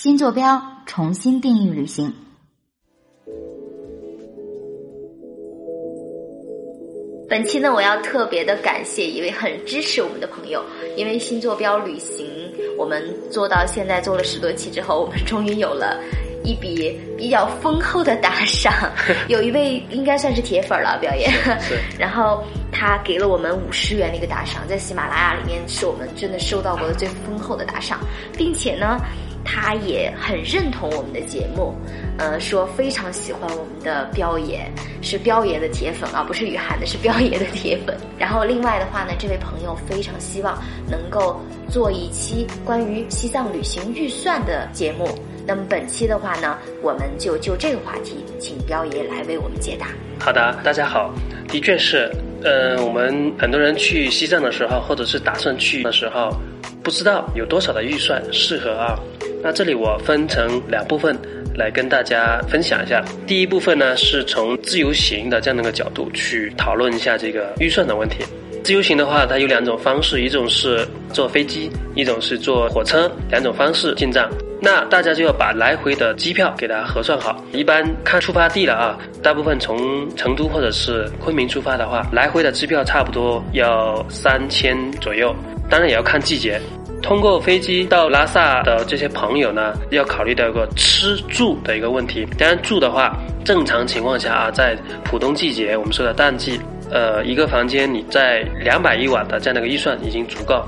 新坐标，重新定义旅行。本期呢，我要特别的感谢一位很支持我们的朋友，因为新坐标旅行，我们做到现在做了十多期之后，我们终于有了一笔比较丰厚的打赏。有一位应该算是铁粉了，表演，然后他给了我们五十元的一个打赏，在喜马拉雅里面是我们真的收到过的最丰厚的打赏，并且呢。他也很认同我们的节目，呃，说非常喜欢我们的彪爷，是彪爷的铁粉啊，不是雨涵的，是彪爷的铁粉。然后另外的话呢，这位朋友非常希望能够做一期关于西藏旅行预算的节目。那么本期的话呢，我们就就这个话题，请彪爷来为我们解答。好的，大家好，的确是，呃，我们很多人去西藏的时候，或者是打算去的时候，不知道有多少的预算适合啊。那这里我分成两部分来跟大家分享一下。第一部分呢，是从自由行的这样的一个角度去讨论一下这个预算的问题。自由行的话，它有两种方式，一种是坐飞机，一种是坐火车，两种方式进藏。那大家就要把来回的机票给它核算好。一般看出发地了啊，大部分从成都或者是昆明出发的话，来回的机票差不多要三千左右。当然也要看季节。通过飞机到拉萨的这些朋友呢，要考虑到一个吃住的一个问题。当然住的话，正常情况下啊，在普通季节，我们说的淡季，呃，一个房间你在两百一晚的这样的一个预算已经足够。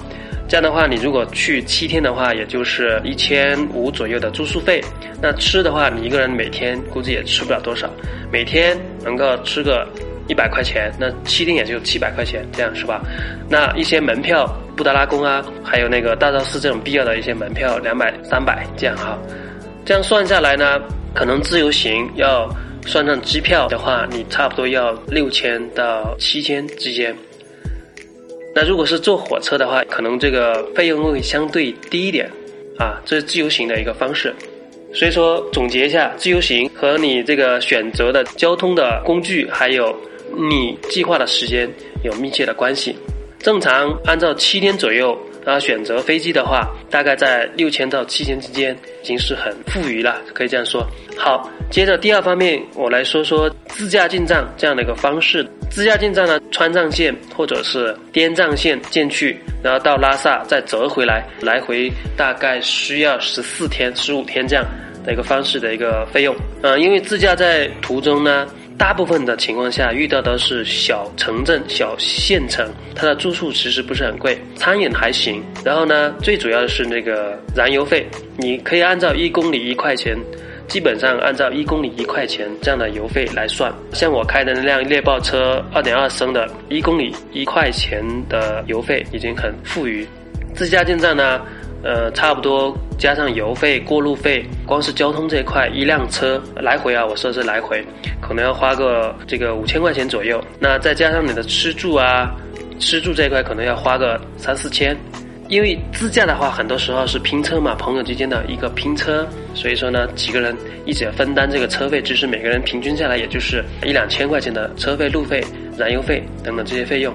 这样的话，你如果去七天的话，也就是一千五左右的住宿费。那吃的话，你一个人每天估计也吃不了多少，每天能够吃个。一百块钱，那七天也就七百块钱，这样是吧？那一些门票，布达拉宫啊，还有那个大昭寺这种必要的一些门票，两百、三百这样哈。这样算下来呢，可能自由行要算上机票的话，你差不多要六千到七千之间。那如果是坐火车的话，可能这个费用会相对低一点啊。这是自由行的一个方式。所以说，总结一下，自由行和你这个选择的交通的工具还有。你计划的时间有密切的关系。正常按照七天左右，然后选择飞机的话，大概在六千到七千之间，已经是很富裕了，可以这样说。好，接着第二方面，我来说说自驾进藏这样的一个方式。自驾进藏呢，川藏线或者是滇藏线进去，然后到拉萨再折回来，来回大概需要十四天、十五天这样的一个方式的一个费用。嗯，因为自驾在途中呢。大部分的情况下遇到的是小城镇、小县城，它的住宿其实不是很贵，餐饮还行。然后呢，最主要的是那个燃油费，你可以按照一公里一块钱，基本上按照一公里一块钱这样的油费来算。像我开的那辆猎豹车，二点二升的，一公里一块钱的油费已经很富裕。自驾进站呢？呃，差不多加上油费、过路费，光是交通这一块，一辆车来回啊，我说是来回，可能要花个这个五千块钱左右。那再加上你的吃住啊，吃住这一块可能要花个三四千。因为自驾的话，很多时候是拼车嘛，朋友之间的一个拼车，所以说呢，几个人一起分担这个车费，其实每个人平均下来也就是一两千块钱的车费、路费、燃油费等等这些费用。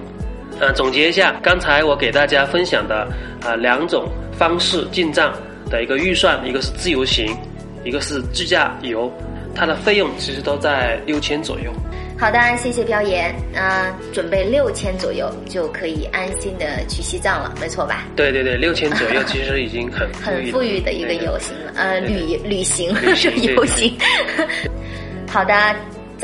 嗯，总结一下，刚才我给大家分享的啊两种方式进藏的一个预算，一个是自由行，一个是自驾游，它的费用其实都在六千左右。好的，谢谢表言。嗯，准备六千左右就可以安心的去西藏了，没错吧？对对对，六千左右 其实已经很很富裕的一个游行了，呃，旅旅行是 游行。好的。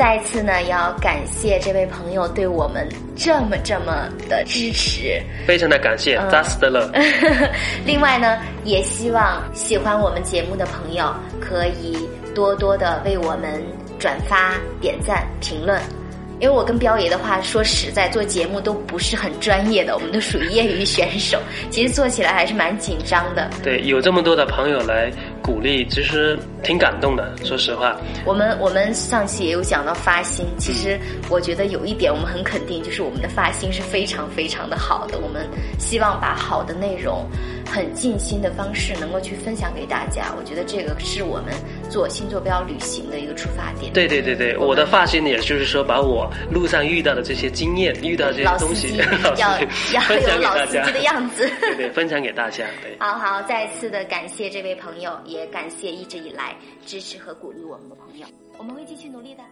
再次呢，要感谢这位朋友对我们这么这么的支持，非常的感谢，扎实的了。另外呢，也希望喜欢我们节目的朋友可以多多的为我们转发、点赞、评论。因为我跟彪爷的话说实在，做节目都不是很专业的，我们都属于业余选手，其实做起来还是蛮紧张的。对，有这么多的朋友来鼓励，其实挺感动的。说实话，我们我们上期也有讲到发心，其实我觉得有一点我们很肯定，就是我们的发心是非常非常的好的。我们希望把好的内容很尽心的方式，能够去分享给大家。我觉得这个是我们做新坐标旅行的一个出发点。对对对对，我的发心也就是说，把我路上遇到的这些经验、遇到这些东西，老要 要有老司机的样子。对 对，分享给大家。对，好好，再次的感谢这位朋友，也感谢一直以来支持和鼓励我们的朋友，我们会继续努力的。